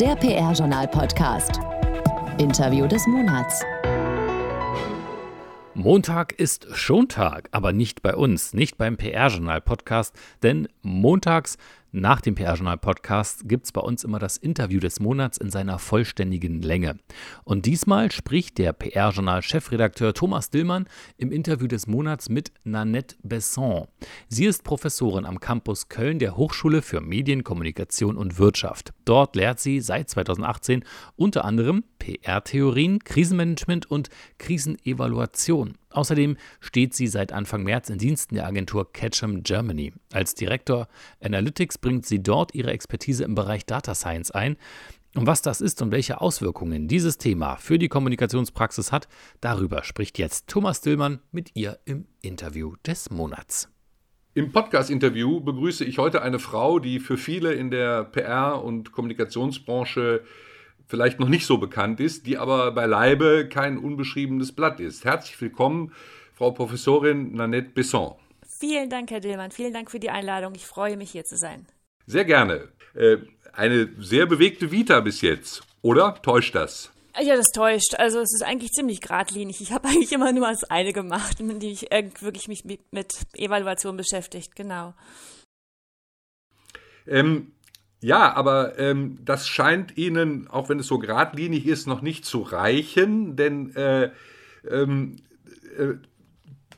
Der PR-Journal-Podcast. Interview des Monats. Montag ist schon Tag, aber nicht bei uns, nicht beim PR-Journal-Podcast, denn montags nach dem PR-Journal-Podcast gibt es bei uns immer das Interview des Monats in seiner vollständigen Länge. Und diesmal spricht der PR-Journal-Chefredakteur Thomas Dillmann im Interview des Monats mit Nanette Besson. Sie ist Professorin am Campus Köln der Hochschule für Medien, Kommunikation und Wirtschaft. Dort lehrt sie seit 2018 unter anderem PR-Theorien, Krisenmanagement und Krisenevaluation. Außerdem steht sie seit Anfang März in Diensten der Agentur Ketchum Germany. Als Direktor Analytics bringt sie dort ihre Expertise im Bereich Data Science ein. Und was das ist und welche Auswirkungen dieses Thema für die Kommunikationspraxis hat, darüber spricht jetzt Thomas Dillmann mit ihr im Interview des Monats. Im Podcast-Interview begrüße ich heute eine Frau, die für viele in der PR- und Kommunikationsbranche vielleicht noch nicht so bekannt ist, die aber beileibe kein unbeschriebenes Blatt ist. Herzlich willkommen, Frau Professorin Nanette Besson. Vielen Dank, Herr Dillmann. Vielen Dank für die Einladung. Ich freue mich, hier zu sein. Sehr gerne. Äh, eine sehr bewegte Vita bis jetzt, oder? Täuscht das? Ja, das täuscht. Also es ist eigentlich ziemlich geradlinig. Ich habe eigentlich immer nur das eine gemacht, mit dem ich wirklich mich mit Evaluation beschäftigt, genau. Ähm, ja, aber ähm, das scheint Ihnen, auch wenn es so geradlinig ist, noch nicht zu reichen, denn äh, ähm, äh,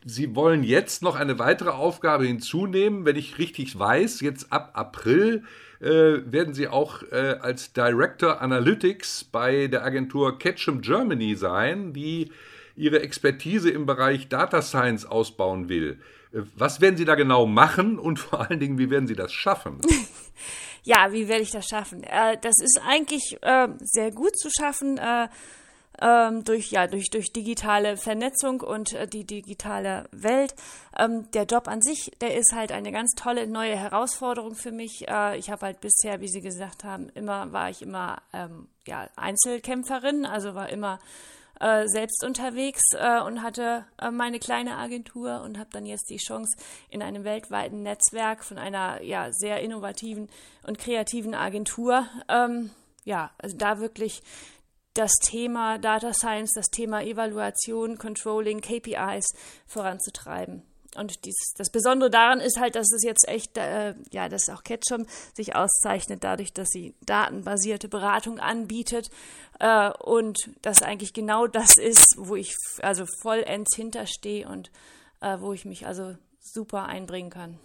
Sie wollen jetzt noch eine weitere Aufgabe hinzunehmen. Wenn ich richtig weiß, jetzt ab April äh, werden Sie auch äh, als Director Analytics bei der Agentur Ketchum Germany sein, die ihre Expertise im Bereich Data Science ausbauen will. Was werden Sie da genau machen und vor allen Dingen, wie werden Sie das schaffen? ja, wie werde ich das schaffen? Äh, das ist eigentlich äh, sehr gut zu schaffen äh, ähm, durch, ja, durch, durch digitale Vernetzung und die digitale Welt. Ähm, der Job an sich, der ist halt eine ganz tolle neue Herausforderung für mich. Ich habe halt bisher, wie Sie gesagt haben, immer war ich immer ähm, ja, Einzelkämpferin, also war immer äh, selbst unterwegs äh, und hatte äh, meine kleine Agentur und habe dann jetzt die Chance, in einem weltweiten Netzwerk von einer ja sehr innovativen und kreativen Agentur, ähm, ja, also da wirklich das Thema Data Science, das Thema Evaluation, Controlling, KPIs voranzutreiben. Und dies, das Besondere daran ist halt, dass es jetzt echt, äh, ja, dass auch Ketchum sich auszeichnet dadurch, dass sie datenbasierte Beratung anbietet äh, und das eigentlich genau das ist, wo ich also vollends hinterstehe und äh, wo ich mich also super einbringen kann.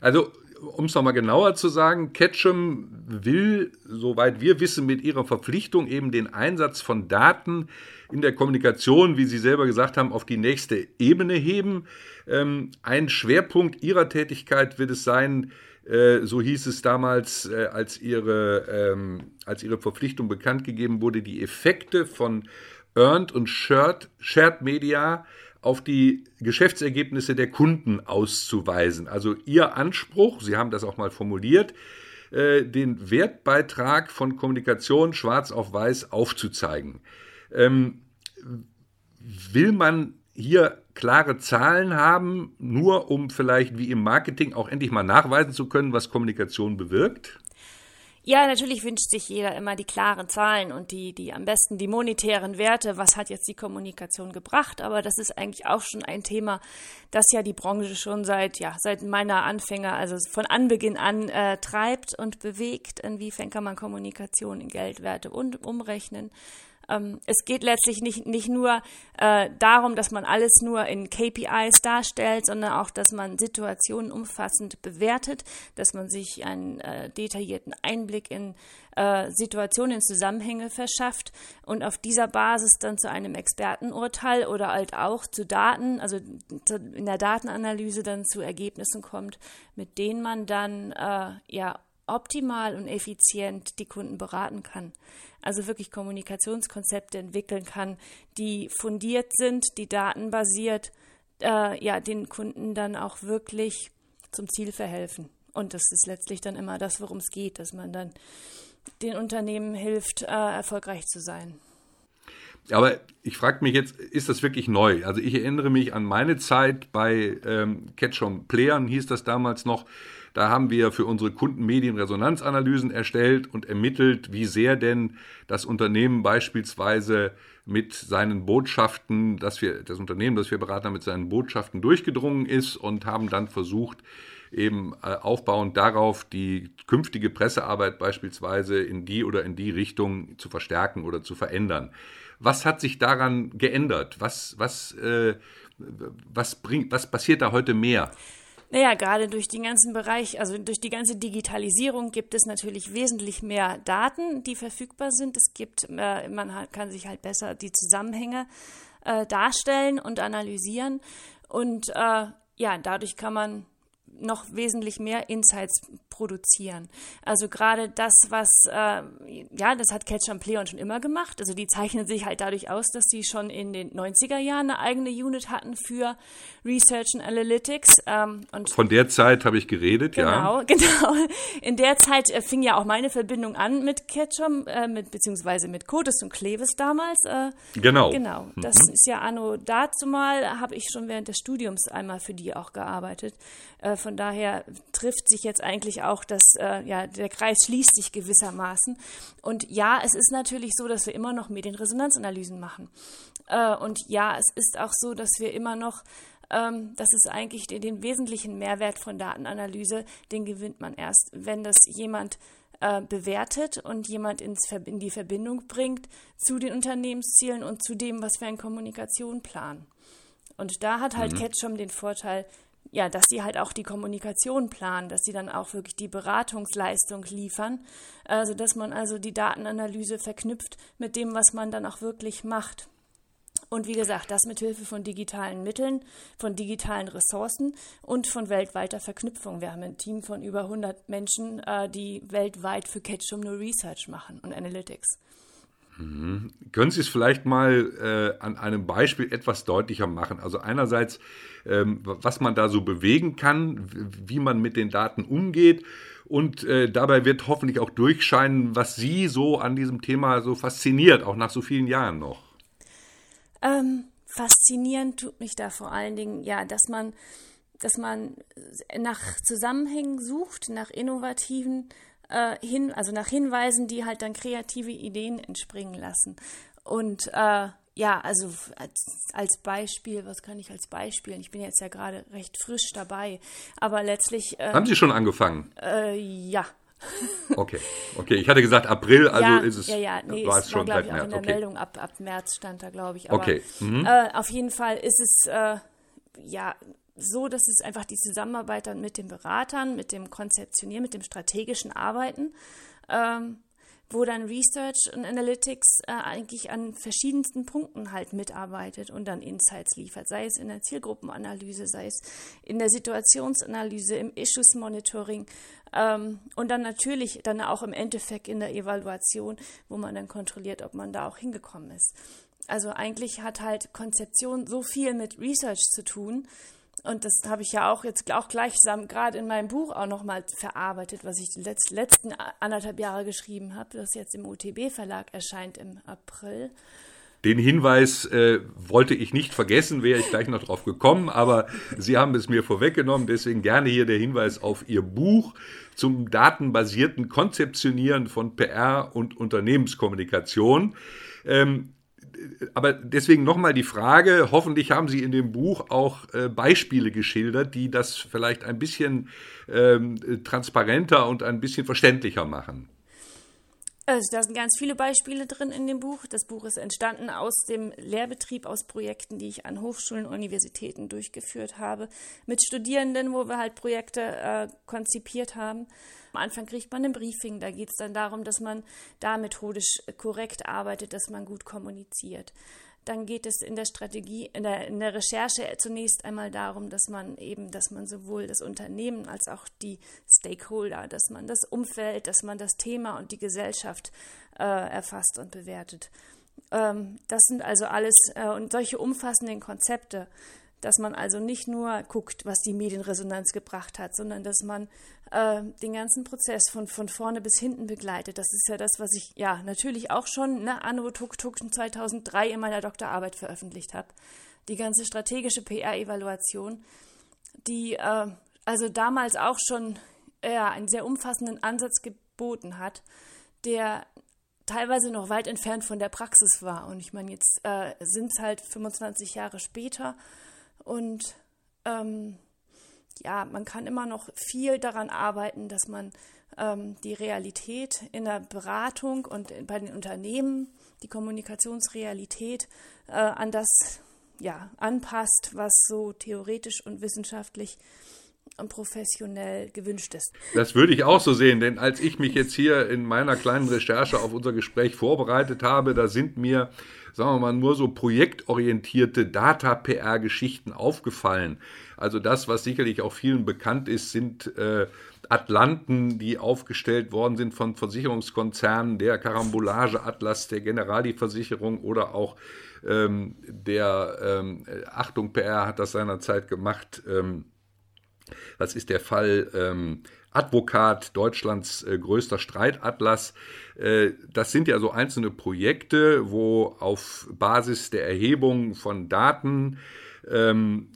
Also um es nochmal genauer zu sagen, Ketchum will, soweit wir wissen, mit ihrer Verpflichtung eben den Einsatz von Daten in der Kommunikation, wie Sie selber gesagt haben, auf die nächste Ebene heben. Ähm, ein Schwerpunkt Ihrer Tätigkeit wird es sein, äh, so hieß es damals, äh, als, ihre, ähm, als ihre Verpflichtung bekannt gegeben wurde, die Effekte von Earned und Shared, Shared Media auf die Geschäftsergebnisse der Kunden auszuweisen. Also Ihr Anspruch, Sie haben das auch mal formuliert, äh, den Wertbeitrag von Kommunikation schwarz auf weiß aufzuzeigen. Ähm, will man hier klare Zahlen haben, nur um vielleicht wie im Marketing auch endlich mal nachweisen zu können, was Kommunikation bewirkt? Ja, natürlich wünscht sich jeder immer die klaren Zahlen und die, die am besten die monetären Werte. Was hat jetzt die Kommunikation gebracht? Aber das ist eigentlich auch schon ein Thema, das ja die Branche schon seit, ja, seit meiner Anfänger, also von Anbeginn an äh, treibt und bewegt. Inwiefern kann man Kommunikation in Geldwerte und umrechnen? Ähm, es geht letztlich nicht, nicht nur äh, darum, dass man alles nur in KPIs darstellt, sondern auch, dass man Situationen umfassend bewertet, dass man sich einen äh, detaillierten Einblick in äh, Situationen, in Zusammenhänge verschafft und auf dieser Basis dann zu einem Expertenurteil oder halt auch zu Daten, also in der Datenanalyse dann zu Ergebnissen kommt, mit denen man dann äh, ja optimal und effizient die Kunden beraten kann. Also wirklich Kommunikationskonzepte entwickeln kann, die fundiert sind, die datenbasiert, äh, ja, den Kunden dann auch wirklich zum Ziel verhelfen. Und das ist letztlich dann immer das, worum es geht, dass man dann den Unternehmen hilft, äh, erfolgreich zu sein. Aber ich frage mich jetzt, ist das wirklich neu? Also ich erinnere mich an meine Zeit bei ähm, Ketchum Playern, hieß das damals noch, Da haben wir für unsere Kunden Medienresonanzanalysen erstellt und ermittelt, wie sehr denn das Unternehmen beispielsweise mit seinen Botschaften, dass wir, das Unternehmen, das wir beraten, mit seinen Botschaften durchgedrungen ist und haben dann versucht, eben äh, aufbauend darauf die künftige Pressearbeit beispielsweise in die oder in die Richtung zu verstärken oder zu verändern. Was hat sich daran geändert? Was, was, äh, was, bringt, was passiert da heute mehr? Naja, gerade durch den ganzen Bereich, also durch die ganze Digitalisierung gibt es natürlich wesentlich mehr Daten, die verfügbar sind. Es gibt, äh, man kann sich halt besser die Zusammenhänge äh, darstellen und analysieren. Und äh, ja, dadurch kann man noch wesentlich mehr Insights produzieren. Also gerade das, was, äh, ja, das hat Catch and Play schon immer gemacht. Also die zeichnen sich halt dadurch aus, dass sie schon in den 90er Jahren eine eigene Unit hatten für Research and Analytics. Ähm, und Von der Zeit habe ich geredet, genau, ja. Genau, genau. In der Zeit äh, fing ja auch meine Verbindung an mit Ketchum, äh, mit, beziehungsweise mit Codes und Clevis damals. Äh, genau. Genau. Das mhm. ist ja anno dazu mal, habe ich schon während des Studiums einmal für die auch gearbeitet. Von daher trifft sich jetzt eigentlich auch, dass äh, ja, der Kreis schließt sich gewissermaßen. Und ja, es ist natürlich so, dass wir immer noch Medienresonanzanalysen machen. Äh, und ja, es ist auch so, dass wir immer noch ähm, das ist eigentlich den, den, wesentlichen Mehrwert von Datenanalyse, den gewinnt man erst, wenn das jemand äh, bewertet und jemand ins, in die Verbindung bringt zu den Unternehmenszielen und zu dem, was wir in Kommunikation planen. Und da hat halt mhm. Ketchum den Vorteil, ja, dass sie halt auch die Kommunikation planen, dass sie dann auch wirklich die Beratungsleistung liefern, also dass man also die Datenanalyse verknüpft mit dem, was man dann auch wirklich macht. Und wie gesagt, das mit Hilfe von digitalen Mitteln, von digitalen Ressourcen und von weltweiter Verknüpfung. Wir haben ein Team von über 100 Menschen, äh, die weltweit für Ketchum nur Research machen und Analytics. Mhm. Können Sie es vielleicht mal äh, an einem Beispiel etwas deutlicher machen? Also einerseits, ähm, was man da so bewegen kann, wie man mit den Daten umgeht und äh, dabei wird hoffentlich auch durchscheinen, was Sie so an diesem Thema so fasziniert, auch nach so vielen Jahren noch. Ähm, faszinierend tut mich da vor allen Dingen, ja, dass man, dass man nach Zusammenhängen sucht, nach innovativen äh, hin, also nach Hinweisen, die halt dann kreative Ideen entspringen lassen. Und äh, ja, also als, als, Beispiel, was kann ich als Beispiel? Ich bin jetzt ja gerade recht frisch dabei, aber letztlich. Äh, Haben Sie schon angefangen? Äh, ja. Okay, okay. Ich hatte gesagt April, also ja, ist es. Ja, ja, nee, war es schon war, glaube ich, auch März. in der okay. Meldung ab, ab März stand da, glaube ich. Aber, okay. Mhm. Äh, auf jeden Fall ist es äh, ja so, dass es einfach die Zusammenarbeit dann mit den Beratern, mit dem Konzeptionieren, mit dem strategischen Arbeiten, ähm, wo dann Research und Analytics äh, eigentlich an verschiedensten Punkten halt mitarbeitet und dann Insights liefert, sei es in der Zielgruppenanalyse, sei es in der Situationsanalyse, im Issues Monitoring ähm, und dann natürlich dann auch im Endeffekt in der Evaluation, wo man dann kontrolliert, ob man da auch hingekommen ist. Also eigentlich hat halt Konzeption so viel mit Research zu tun, und das habe ich ja auch jetzt auch gleichsam gerade in meinem Buch auch nochmal verarbeitet, was ich die letzten anderthalb Jahre geschrieben habe, das jetzt im UTB-Verlag erscheint im April. Den Hinweis äh, wollte ich nicht vergessen, wäre ich gleich noch drauf gekommen, aber Sie haben es mir vorweggenommen, deswegen gerne hier der Hinweis auf Ihr Buch zum datenbasierten Konzeptionieren von PR und Unternehmenskommunikation. Ähm, aber deswegen nochmal die Frage, hoffentlich haben Sie in dem Buch auch äh, Beispiele geschildert, die das vielleicht ein bisschen ähm, transparenter und ein bisschen verständlicher machen. Also da sind ganz viele Beispiele drin in dem Buch. Das Buch ist entstanden aus dem Lehrbetrieb, aus Projekten, die ich an Hochschulen Universitäten durchgeführt habe, mit Studierenden, wo wir halt Projekte äh, konzipiert haben. Am Anfang kriegt man ein Briefing, da geht es dann darum, dass man da methodisch korrekt arbeitet, dass man gut kommuniziert. Dann geht es in der Strategie, in der, in der Recherche zunächst einmal darum, dass man eben, dass man sowohl das Unternehmen als auch die Stakeholder, dass man das Umfeld, dass man das Thema und die Gesellschaft äh, erfasst und bewertet. Ähm, das sind also alles äh, und solche umfassenden Konzepte dass man also nicht nur guckt, was die Medienresonanz gebracht hat, sondern dass man äh, den ganzen Prozess von, von vorne bis hinten begleitet. Das ist ja das, was ich ja natürlich auch schon ne, Anno Tuk Tuk 2003 in meiner Doktorarbeit veröffentlicht habe. Die ganze strategische PR-Evaluation, die äh, also damals auch schon ja, einen sehr umfassenden Ansatz geboten hat, der teilweise noch weit entfernt von der Praxis war. Und ich meine, jetzt äh, sind es halt 25 Jahre später und ähm, ja, man kann immer noch viel daran arbeiten, dass man ähm, die Realität in der Beratung und bei den Unternehmen, die Kommunikationsrealität äh, an das ja, anpasst, was so theoretisch und wissenschaftlich und professionell gewünscht ist. Das würde ich auch so sehen, denn als ich mich jetzt hier in meiner kleinen Recherche auf unser Gespräch vorbereitet habe, da sind mir, sagen wir mal, nur so projektorientierte Data-PR-Geschichten aufgefallen. Also das, was sicherlich auch vielen bekannt ist, sind äh, Atlanten, die aufgestellt worden sind von Versicherungskonzernen, der Karambolage-Atlas der Generali-Versicherung oder auch ähm, der ähm, Achtung PR hat das seinerzeit gemacht. Ähm, das ist der Fall ähm, Advokat, Deutschlands äh, größter Streitatlas. Äh, das sind ja so einzelne Projekte, wo auf Basis der Erhebung von Daten ähm,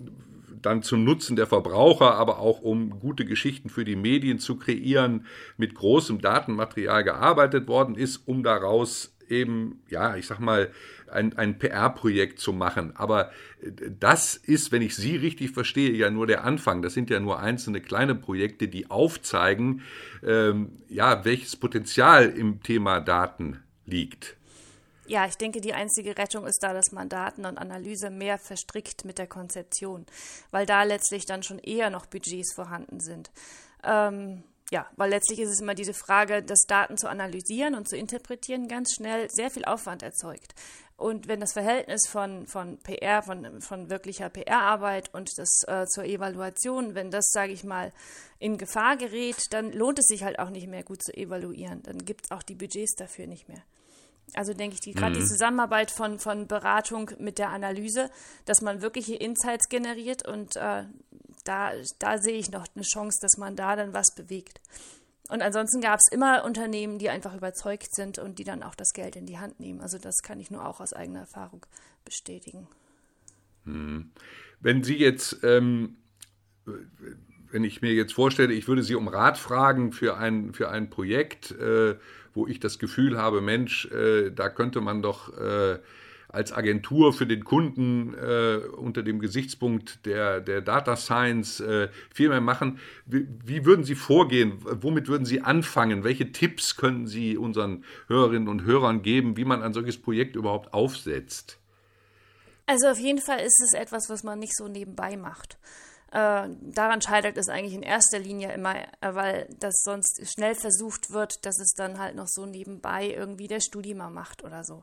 dann zum Nutzen der Verbraucher, aber auch um gute Geschichten für die Medien zu kreieren, mit großem Datenmaterial gearbeitet worden ist, um daraus eben, ja, ich sag mal, ein, ein PR-Projekt zu machen. Aber äh, das ist, wenn ich Sie richtig verstehe, ja nur der Anfang. Das sind ja nur einzelne kleine Projekte, die aufzeigen, ähm, ja, welches Potenzial im Thema Daten liegt. Ja, ich denke, die einzige Rettung ist da, dass man Daten und Analyse mehr verstrickt mit der Konzeption, weil da letztlich dann schon eher noch Budgets vorhanden sind. Ähm, ja, weil letztlich ist es immer diese Frage, das Daten zu analysieren und zu interpretieren, ganz schnell sehr viel Aufwand erzeugt. Und wenn das Verhältnis von, von PR, von, von wirklicher PR-Arbeit und das äh, zur Evaluation, wenn das, sage ich mal, in Gefahr gerät, dann lohnt es sich halt auch nicht mehr gut zu evaluieren. Dann gibt es auch die Budgets dafür nicht mehr. Also denke ich, die, gerade mhm. die Zusammenarbeit von, von Beratung mit der Analyse, dass man wirkliche Insights generiert und äh, da, da sehe ich noch eine Chance, dass man da dann was bewegt. Und ansonsten gab es immer Unternehmen, die einfach überzeugt sind und die dann auch das Geld in die Hand nehmen. Also das kann ich nur auch aus eigener Erfahrung bestätigen. Mhm. Wenn Sie jetzt, ähm, wenn ich mir jetzt vorstelle, ich würde Sie um Rat fragen für ein, für ein Projekt, äh, wo ich das Gefühl habe, Mensch, äh, da könnte man doch äh, als Agentur für den Kunden äh, unter dem Gesichtspunkt der, der Data Science äh, viel mehr machen. Wie, wie, würden Sie vorgehen? Womit würden Sie anfangen? Welche Tipps können Sie unseren Hörerinnen und Hörern geben, wie man ein solches Projekt überhaupt aufsetzt? Also auf jeden Fall ist es etwas, was man nicht so nebenbei macht. Äh, daran scheitert es eigentlich in erster Linie immer, äh, weil das sonst schnell versucht wird, dass es dann halt noch so nebenbei irgendwie der Studi mal macht oder so.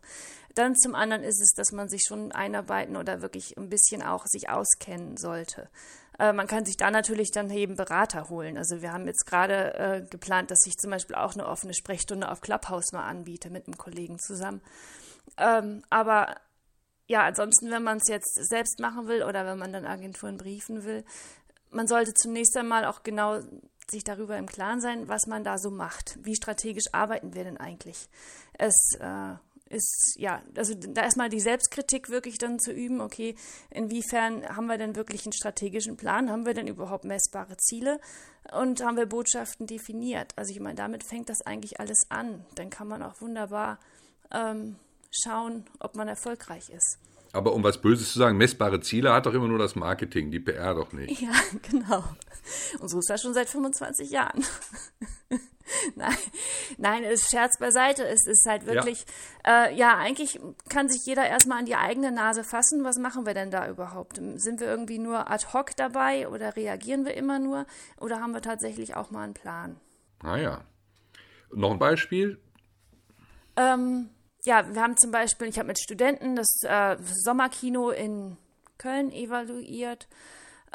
Dann zum anderen ist es, dass man sich schon einarbeiten oder wirklich ein bisschen auch sich auskennen sollte. Äh, man kann sich da natürlich dann eben Berater holen. Also wir haben jetzt gerade äh, geplant, dass ich zum Beispiel auch eine offene Sprechstunde auf Clubhouse mal anbiete mit einem Kollegen zusammen. Ähm, aber ja, ansonsten, wenn man es jetzt selbst machen will oder wenn man dann Agenturen briefen will, man sollte zunächst einmal auch genau sich darüber im Klaren sein, was man da so macht. Wie strategisch arbeiten wir denn eigentlich? Es äh, ist, ja, also da erstmal die Selbstkritik wirklich dann zu üben, okay, inwiefern haben wir denn wirklich einen strategischen Plan? Haben wir denn überhaupt messbare Ziele? Und haben wir Botschaften definiert? Also ich meine, damit fängt das eigentlich alles an. Dann kann man auch wunderbar ähm, schauen, ob man erfolgreich ist. Aber um was Böses zu sagen, messbare Ziele hat doch immer nur das Marketing, die PR doch nicht. Ja, genau. Und so ist das schon seit 25 Jahren. nein, nein, es Scherz beiseite. Es ist halt wirklich, ja. Äh, ja, eigentlich kann sich jeder erstmal an die eigene Nase fassen. Was machen wir denn da überhaupt? Sind wir irgendwie nur ad hoc dabei oder reagieren wir immer nur? Oder haben wir tatsächlich auch mal einen Plan? Ah ja. Noch ein Beispiel? Ähm, ja, wir haben zum Beispiel, ich habe mit Studenten das äh, Sommerkino in Köln evaluiert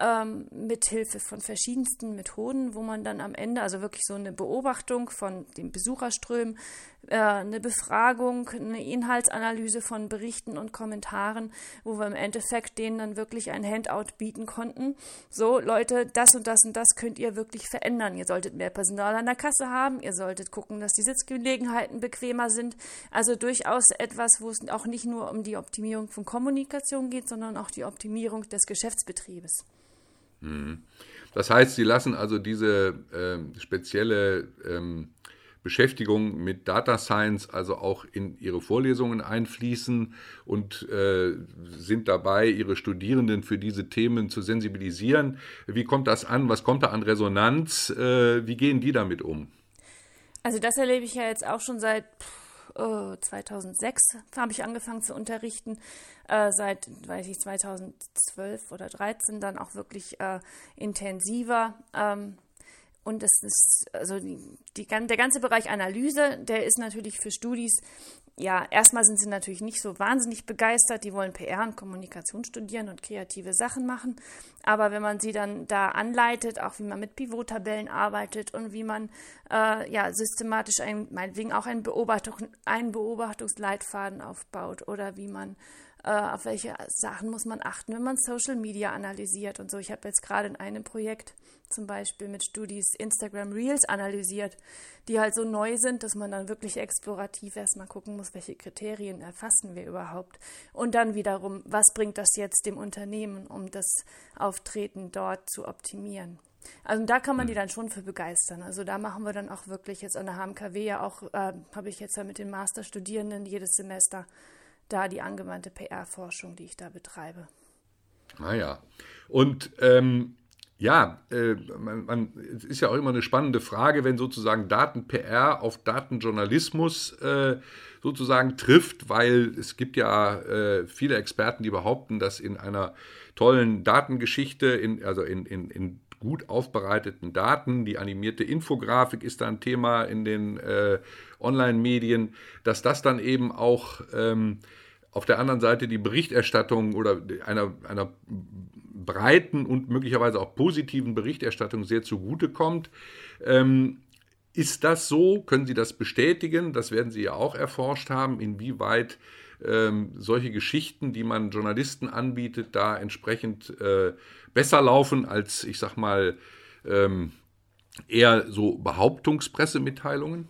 ähm, mit Hilfe von verschiedensten Methoden, wo man dann am Ende, also wirklich so eine Beobachtung von den Besucherströmen, äh, eine Befragung, eine Inhaltsanalyse von Berichten und Kommentaren, wo wir im Endeffekt denen dann wirklich ein Handout bieten konnten. So, Leute, das und das und das könnt ihr wirklich verändern. Ihr solltet mehr Personal an der Kasse haben, ihr solltet gucken, dass die Sitzgelegenheiten bequemer sind. Also durchaus etwas, wo es auch nicht nur um die Optimierung von Kommunikation geht, sondern auch die Optimierung des Geschäftsbetriebes. Mhm. Das heißt, Sie lassen also diese äh, spezielle ähm, Beschäftigung mit Data Science also auch in Ihre Vorlesungen einfließen und äh, sind dabei, Ihre Studierenden für diese Themen zu sensibilisieren. Wie kommt das an? Was kommt da an Resonanz? Äh, wie gehen die damit um? Also das erlebe ich ja jetzt auch schon seit oh, 2006 habe ich angefangen zu unterrichten. Äh, seit, weiß ich, 2012 oder 2013 dann auch wirklich äh, intensiver. Ähm, und das ist, also die, die, der ganze Bereich Analyse, der ist natürlich für Studis, ja, erstmal sind sie natürlich nicht so wahnsinnig begeistert. Die wollen PR und Kommunikation studieren und kreative Sachen machen. Aber wenn man sie dann da anleitet, auch wie man mit Pivot-Tabellen arbeitet und wie man äh, ja systematisch ein, meinetwegen auch einen, Beobachtung, einen Beobachtungsleitfaden aufbaut oder wie man auf welche Sachen muss man achten, wenn man Social Media analysiert und so. Ich habe jetzt gerade in einem Projekt zum Beispiel mit Studis Instagram Reels analysiert, die halt so neu sind, dass man dann wirklich explorativ erstmal gucken muss, welche Kriterien erfassen wir überhaupt. Und dann wiederum, was bringt das jetzt dem Unternehmen, um das Auftreten dort zu optimieren. Also da kann man die dann schon für begeistern. Also da machen wir dann auch wirklich jetzt an der HMKW ja auch, äh, habe ich jetzt ja mit den Masterstudierenden jedes Semester da die angewandte PR-Forschung, die ich da betreibe. Ah ja. Und ähm, ja, äh, man, man, es ist ja auch immer eine spannende Frage, wenn sozusagen Daten-PR auf Datenjournalismus äh, sozusagen trifft, weil es gibt ja äh, viele Experten, die behaupten, dass in einer tollen Datengeschichte, in, also in, in, in gut aufbereiteten Daten, die animierte Infografik ist da ein Thema in den äh, Online-Medien, dass das dann eben auch ähm, auf der anderen Seite die Berichterstattung oder einer, einer breiten und möglicherweise auch positiven Berichterstattung sehr zugutekommt. Ähm, ist das so? Können Sie das bestätigen? Das werden Sie ja auch erforscht haben, inwieweit ähm, solche Geschichten, die man Journalisten anbietet, da entsprechend äh, besser laufen als, ich sag mal, ähm, eher so Behauptungspressemitteilungen?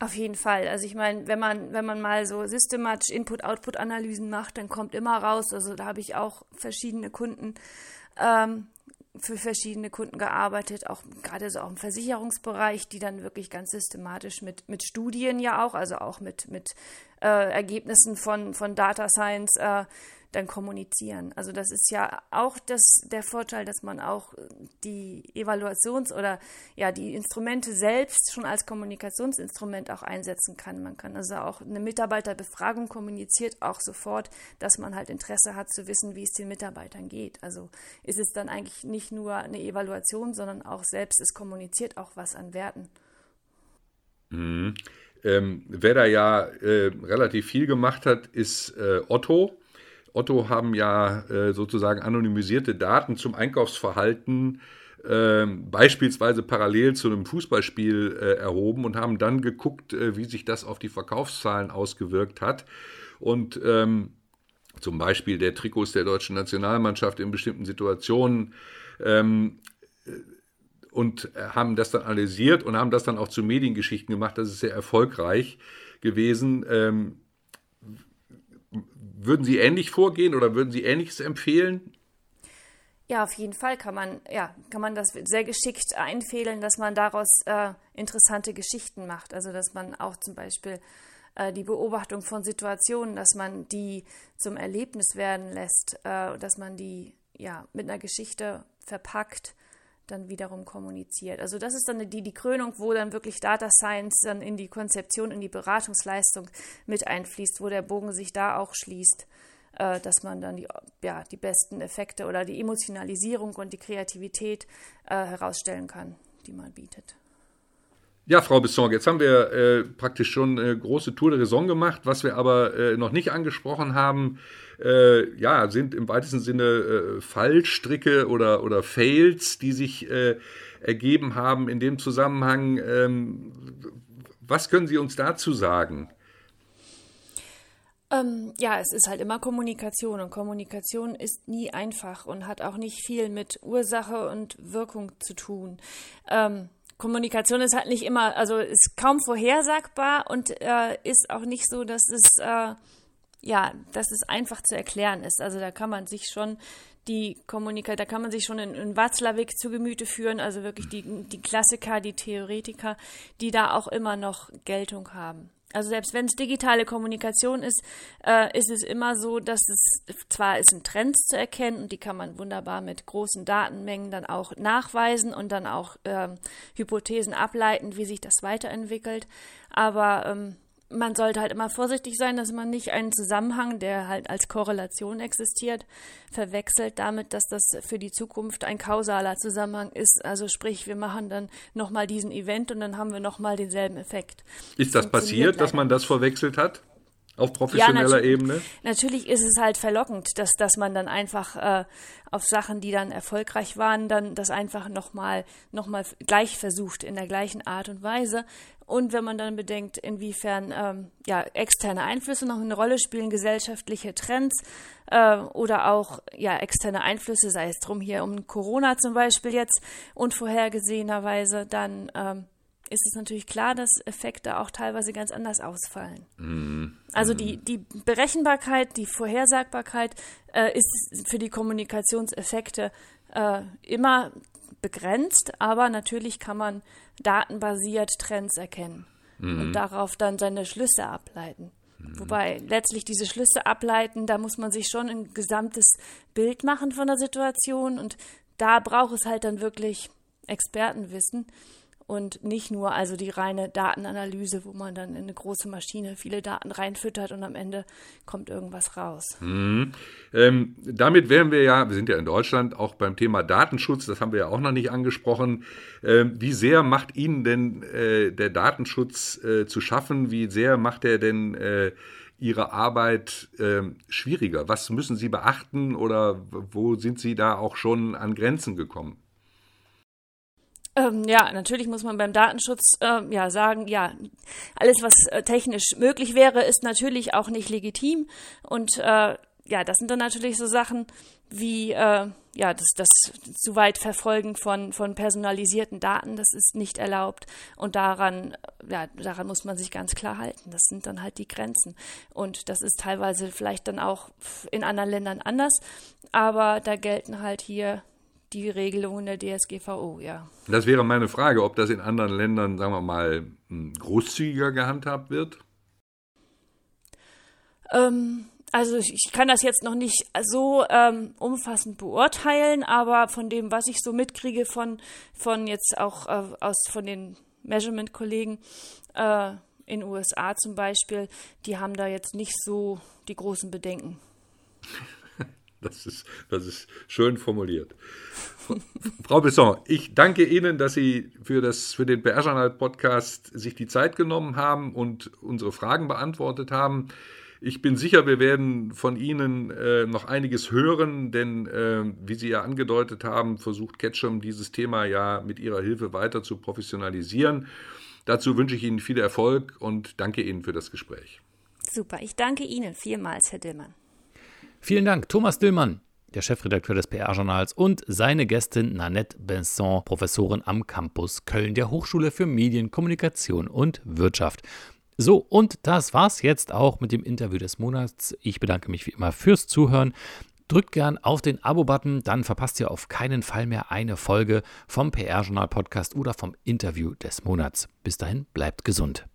Auf jeden Fall. Also ich meine, wenn man, wenn man mal so systematisch Input-Output-Analysen macht, dann kommt immer raus, also da habe ich auch verschiedene Kunden, ähm, für verschiedene Kunden gearbeitet, auch gerade so auch im Versicherungsbereich, die dann wirklich ganz systematisch mit, mit Studien ja auch, also auch mit, mit äh, Ergebnissen von, von Data Science äh, dann kommunizieren. Also das ist ja auch das, der Vorteil, dass man auch die Evaluations- oder ja die Instrumente selbst schon als Kommunikationsinstrument auch einsetzen kann. Man kann also auch eine Mitarbeiterbefragung kommuniziert auch sofort, dass man halt Interesse hat zu wissen, wie es den Mitarbeitern geht. Also ist es dann eigentlich nicht nur eine Evaluation, sondern auch selbst es kommuniziert auch was an Werten. Mhm. Ähm, wer da ja äh, relativ viel gemacht hat, ist äh, Otto. Otto haben ja äh, sozusagen anonymisierte Daten zum Einkaufsverhalten äh, beispielsweise parallel zu einem Fußballspiel äh, erhoben und haben dann geguckt, äh, wie sich das auf die Verkaufszahlen ausgewirkt hat. Und ähm, zum Beispiel der Trikots der deutschen Nationalmannschaft in bestimmten Situationen. Ähm, und haben das dann analysiert und haben das dann auch zu Mediengeschichten gemacht. Das ist sehr erfolgreich gewesen. Ähm, würden Sie ähnlich vorgehen oder würden Sie Ähnliches empfehlen? Ja, auf jeden Fall kann man, ja, kann man das sehr geschickt einfädeln, dass man daraus äh, interessante Geschichten macht. Also dass man auch zum Beispiel äh, die Beobachtung von Situationen, dass man die zum Erlebnis werden lässt, äh, dass man die ja mit einer Geschichte verpackt dann wiederum kommuniziert. Also das ist dann die, die Krönung, wo dann wirklich Data Science dann in die Konzeption, in die Beratungsleistung mit einfließt, wo der Bogen sich da auch schließt, äh, dass man dann die, ja, die besten Effekte oder die Emotionalisierung und die Kreativität äh, herausstellen kann, die man bietet. Ja, Frau Besson, jetzt haben wir äh, praktisch schon eine große Tour de Raison gemacht. Was wir aber äh, noch nicht angesprochen haben, äh, ja, sind im weitesten Sinne äh, Fallstricke oder, oder Fails, die sich äh, ergeben haben in dem Zusammenhang. Ähm, was können Sie uns dazu sagen? Ähm, ja, es ist halt immer Kommunikation und Kommunikation ist nie einfach und hat auch nicht viel mit Ursache und Wirkung zu tun. Ähm, Kommunikation ist halt nicht immer, also ist kaum vorhersagbar und äh, ist auch nicht so, dass es äh, ja, dass es einfach zu erklären ist. Also da kann man sich schon die Kommunikation, da kann man sich schon in, in Watzlawick zu Gemüte führen, also wirklich die, die Klassiker, die Theoretiker, die da auch immer noch Geltung haben. Also selbst wenn es digitale Kommunikation ist, äh, ist es immer so, dass es zwar ist ein Trend zu erkennen und die kann man wunderbar mit großen Datenmengen dann auch nachweisen und dann auch äh, Hypothesen ableiten, wie sich das weiterentwickelt, aber ähm, man sollte halt immer vorsichtig sein, dass man nicht einen Zusammenhang, der halt als Korrelation existiert, verwechselt damit, dass das für die Zukunft ein kausaler Zusammenhang ist. Also sprich, wir machen dann nochmal diesen Event und dann haben wir nochmal denselben Effekt. Ist das passiert, dass man das verwechselt hat? Auf professioneller ja, Ebene? Natürlich ist es halt verlockend, dass, dass man dann einfach äh, auf Sachen, die dann erfolgreich waren, dann das einfach nochmal noch mal gleich versucht, in der gleichen Art und Weise. Und wenn man dann bedenkt, inwiefern ähm, ja, externe Einflüsse noch eine Rolle spielen, gesellschaftliche Trends äh, oder auch ja, externe Einflüsse, sei es drum hier um Corona zum Beispiel jetzt unvorhergesehenerweise, dann ähm, ist es natürlich klar, dass Effekte auch teilweise ganz anders ausfallen. Mm. Also die, die Berechenbarkeit, die Vorhersagbarkeit äh, ist für die Kommunikationseffekte äh, immer begrenzt, aber natürlich kann man datenbasiert Trends erkennen mm. und darauf dann seine Schlüsse ableiten. Mm. Wobei letztlich diese Schlüsse ableiten, da muss man sich schon ein gesamtes Bild machen von der Situation und da braucht es halt dann wirklich Expertenwissen und nicht nur also die reine Datenanalyse, wo man dann in eine große Maschine viele Daten reinfüttert und am Ende kommt irgendwas raus. Mhm. Ähm, damit wären wir ja, wir sind ja in Deutschland auch beim Thema Datenschutz, das haben wir ja auch noch nicht angesprochen. Ähm, wie sehr macht Ihnen denn äh, der Datenschutz äh, zu schaffen? Wie sehr macht er denn äh, Ihre Arbeit äh, schwieriger? Was müssen Sie beachten oder wo sind Sie da auch schon an Grenzen gekommen? Ähm, ja, natürlich muss man beim Datenschutz äh, ja sagen, ja, alles, was äh, technisch möglich wäre, ist natürlich auch nicht legitim. Und äh, ja, das sind dann natürlich so Sachen wie äh, ja, das, das zu weit Verfolgen von, von personalisierten Daten, das ist nicht erlaubt. Und daran, ja, daran muss man sich ganz klar halten. Das sind dann halt die Grenzen. Und das ist teilweise vielleicht dann auch in anderen Ländern anders, aber da gelten halt hier die Regelungen der DSGVO, ja. Das wäre meine Frage, ob das in anderen Ländern, sagen wir mal, hm, großzügiger gehandhabt wird? Ähm, also ich kann das jetzt noch nicht so ähm, umfassend beurteilen, aber von dem, was ich so mitkriege von, von jetzt auch äh, aus von den Measurement-Kollegen äh, in USA zum Beispiel, die haben da jetzt nicht so die großen Bedenken. Das ist, das ist schön formuliert. Frau Besson, ich danke Ihnen, dass Sie für, das, für den PR-Journal-Podcast sich die Zeit genommen haben und unsere Fragen beantwortet haben. Ich bin sicher, wir werden von Ihnen äh, noch einiges hören, denn äh, wie Sie ja angedeutet haben, versucht Ketchum dieses Thema ja mit Ihrer Hilfe weiter zu professionalisieren. Dazu wünsche ich Ihnen viel Erfolg und danke Ihnen für das Gespräch. Super, ich danke Ihnen vielmals, Herr Dillmann. Vielen Dank, Thomas Dillmann, der Chefredakteur des PR-Journals, und seine Gästin Nanette Benson, Professorin am Campus Köln der Hochschule für Medien, Kommunikation und Wirtschaft. So, und das war's jetzt auch mit dem Interview des Monats. Ich bedanke mich wie immer fürs Zuhören. Drückt gern auf den Abo-Button, dann verpasst ihr auf keinen Fall mehr eine Folge vom PR-Journal-Podcast oder vom Interview des Monats. Bis dahin, bleibt gesund.